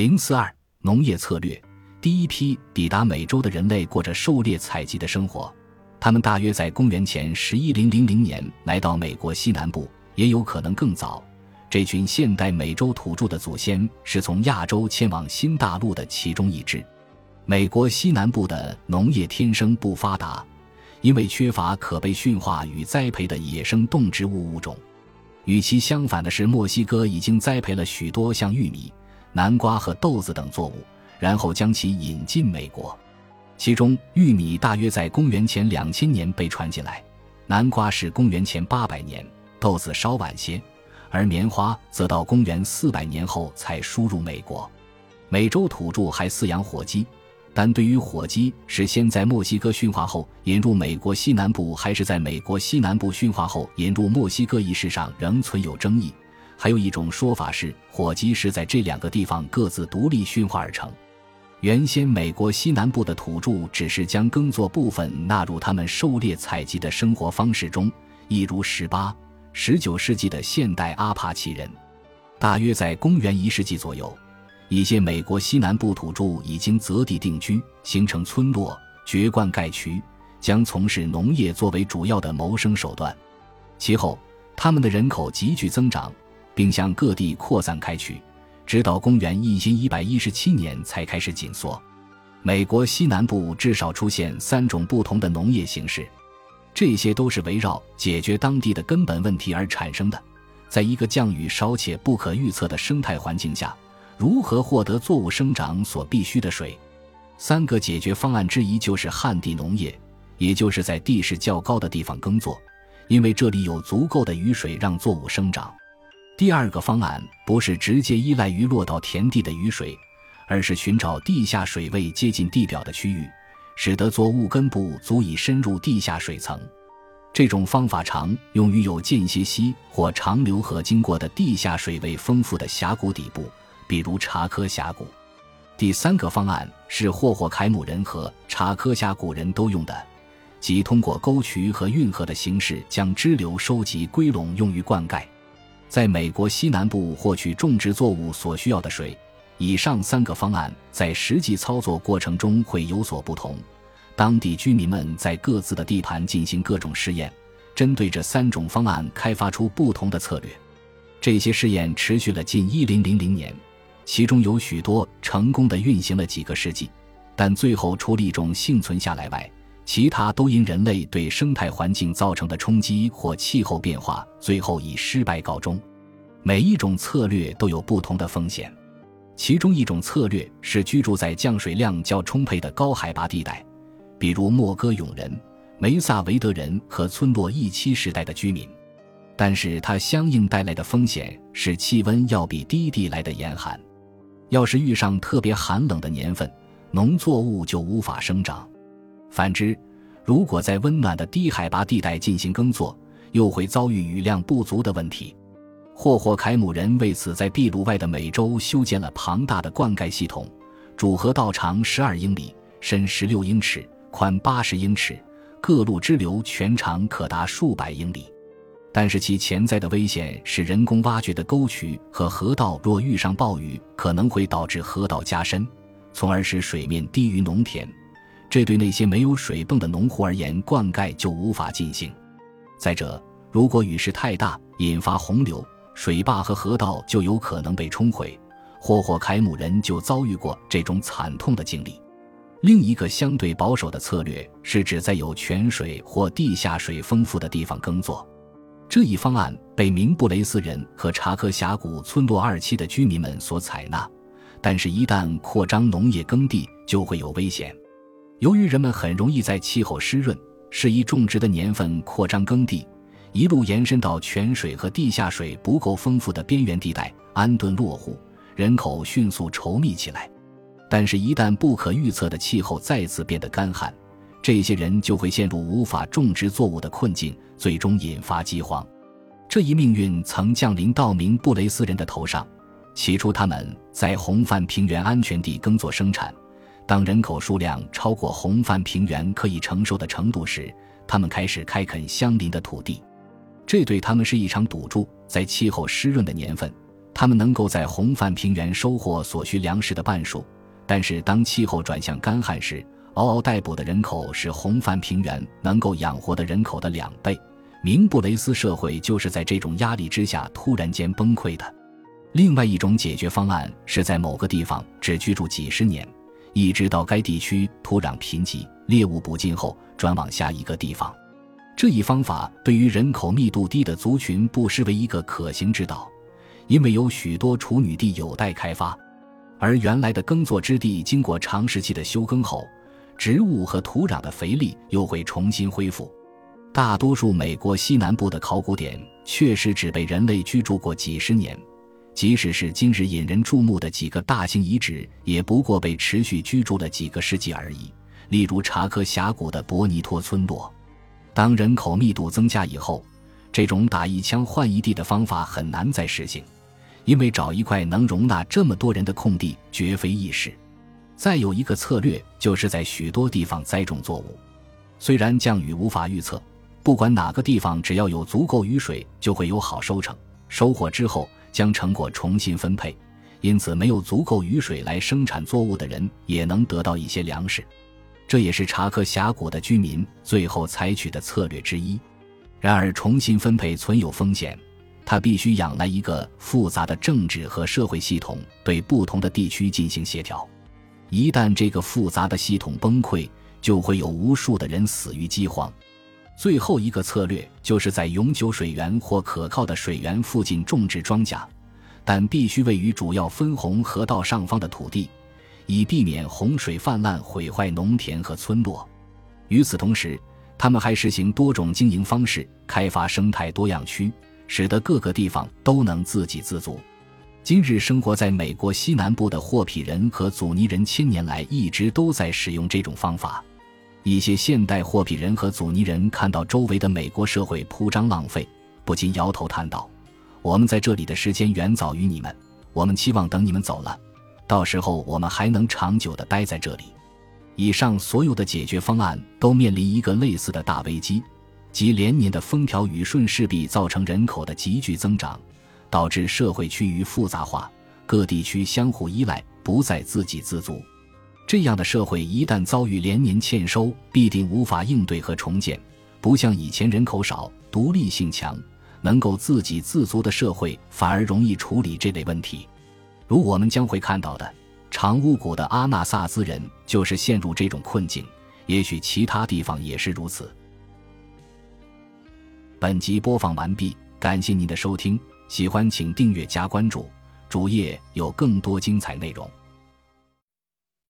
零四二农业策略，第一批抵达美洲的人类过着狩猎采集的生活，他们大约在公元前十一零零零年来到美国西南部，也有可能更早。这群现代美洲土著的祖先是从亚洲迁往新大陆的其中一支。美国西南部的农业天生不发达，因为缺乏可被驯化与栽培的野生动植物物种。与其相反的是，墨西哥已经栽培了许多像玉米。南瓜和豆子等作物，然后将其引进美国。其中，玉米大约在公元前两千年被传进来，南瓜是公元前八百年，豆子稍晚些，而棉花则到公元四百年后才输入美国。美洲土著还饲养火鸡，但对于火鸡是先在墨西哥驯化后引入美国西南部，还是在美国西南部驯化后引入墨西哥一事上仍存有争议。还有一种说法是，火鸡是在这两个地方各自独立驯化而成。原先美国西南部的土著只是将耕作部分纳入他们狩猎采集的生活方式中，一如十八、十九世纪的现代阿帕奇人。大约在公元一世纪左右，一些美国西南部土著已经择地定居，形成村落，掘灌盖渠，将从事农业作为主要的谋生手段。其后，他们的人口急剧增长。并向各地扩散开去，直到公元一千一百一十七年才开始紧缩。美国西南部至少出现三种不同的农业形式，这些都是围绕解决当地的根本问题而产生的。在一个降雨少且不可预测的生态环境下，如何获得作物生长所必需的水？三个解决方案之一就是旱地农业，也就是在地势较高的地方耕作，因为这里有足够的雨水让作物生长。第二个方案不是直接依赖于落到田地的雨水，而是寻找地下水位接近地表的区域，使得作物根部足以深入地下水层。这种方法常用于有间歇溪或长流河经过的地下水位丰富的峡谷底部，比如查科峡谷。第三个方案是霍霍凯姆人和查科峡谷人都用的，即通过沟渠和运河的形式将支流收集归拢，用于灌溉。在美国西南部获取种植作物所需要的水，以上三个方案在实际操作过程中会有所不同。当地居民们在各自的地盘进行各种试验，针对这三种方案开发出不同的策略。这些试验持续了近一零零零年，其中有许多成功的运行了几个世纪，但最后除了一种幸存下来外，其他都因人类对生态环境造成的冲击或气候变化，最后以失败告终。每一种策略都有不同的风险。其中一种策略是居住在降水量较充沛的高海拔地带，比如莫戈永人、梅萨维德人和村落一期时代的居民。但是它相应带来的风险是气温要比低地来的严寒。要是遇上特别寒冷的年份，农作物就无法生长。反之，如果在温暖的低海拔地带进行耕作，又会遭遇雨量不足的问题。霍霍凯姆人为此在秘鲁外的美洲修建了庞大的灌溉系统，主河道长十二英里，深十六英尺，宽八十英尺，各路支流全长可达数百英里。但是其潜在的危险是，人工挖掘的沟渠和河道若遇上暴雨，可能会导致河道加深，从而使水面低于农田。这对那些没有水泵的农户而言，灌溉就无法进行。再者，如果雨势太大，引发洪流，水坝和河道就有可能被冲毁。霍霍凯姆人就遭遇过这种惨痛的经历。另一个相对保守的策略是指在有泉水或地下水丰富的地方耕作。这一方案被明布雷斯人和查克峡谷村落二期的居民们所采纳，但是，一旦扩张农业耕地，就会有危险。由于人们很容易在气候湿润、适宜种植的年份扩张耕地，一路延伸到泉水和地下水不够丰富的边缘地带，安顿落户，人口迅速稠密起来。但是，一旦不可预测的气候再次变得干旱，这些人就会陷入无法种植作物的困境，最终引发饥荒。这一命运曾降临到明布雷斯人的头上。起初，他们在红泛平原安全地耕作生产。当人口数量超过红泛平原可以承受的程度时，他们开始开垦相邻的土地。这对他们是一场赌注。在气候湿润的年份，他们能够在红泛平原收获所需粮食的半数，但是当气候转向干旱时，嗷嗷待哺的人口是红泛平原能够养活的人口的两倍。明布雷斯社会就是在这种压力之下突然间崩溃的。另外一种解决方案是在某个地方只居住几十年，一直到该地区土壤贫瘠、猎物不进后，转往下一个地方。这一方法对于人口密度低的族群不失为一个可行之道，因为有许多处女地有待开发，而原来的耕作之地经过长时期的休耕后，植物和土壤的肥力又会重新恢复。大多数美国西南部的考古点确实只被人类居住过几十年，即使是今日引人注目的几个大型遗址，也不过被持续居住了几个世纪而已。例如查科峡谷的博尼托村落。当人口密度增加以后，这种打一枪换一地的方法很难再实行，因为找一块能容纳这么多人的空地绝非易事。再有一个策略，就是在许多地方栽种作物，虽然降雨无法预测。不管哪个地方，只要有足够雨水，就会有好收成。收获之后，将成果重新分配，因此没有足够雨水来生产作物的人也能得到一些粮食。这也是查克峡谷的居民最后采取的策略之一。然而，重新分配存有风险，它必须仰赖一个复杂的政治和社会系统对不同的地区进行协调。一旦这个复杂的系统崩溃，就会有无数的人死于饥荒。最后一个策略就是在永久水源或可靠的水源附近种植庄稼，但必须位于主要分洪河道上方的土地，以避免洪水泛滥毁坏农田和村落。与此同时，他们还实行多种经营方式，开发生态多样区，使得各个地方都能自给自足。今日生活在美国西南部的霍皮人和祖尼人，千年来一直都在使用这种方法。一些现代货比人和祖尼人看到周围的美国社会铺张浪费，不禁摇头叹道：“我们在这里的时间远早于你们。我们期望等你们走了，到时候我们还能长久地待在这里。”以上所有的解决方案都面临一个类似的大危机，即连年的风调雨顺势必造成人口的急剧增长，导致社会趋于复杂化，各地区相互依赖，不再自给自足。这样的社会一旦遭遇连年欠收，必定无法应对和重建。不像以前人口少、独立性强、能够自给自足的社会，反而容易处理这类问题。如我们将会看到的，长乌谷的阿纳萨兹人就是陷入这种困境。也许其他地方也是如此。本集播放完毕，感谢您的收听，喜欢请订阅加关注，主页有更多精彩内容。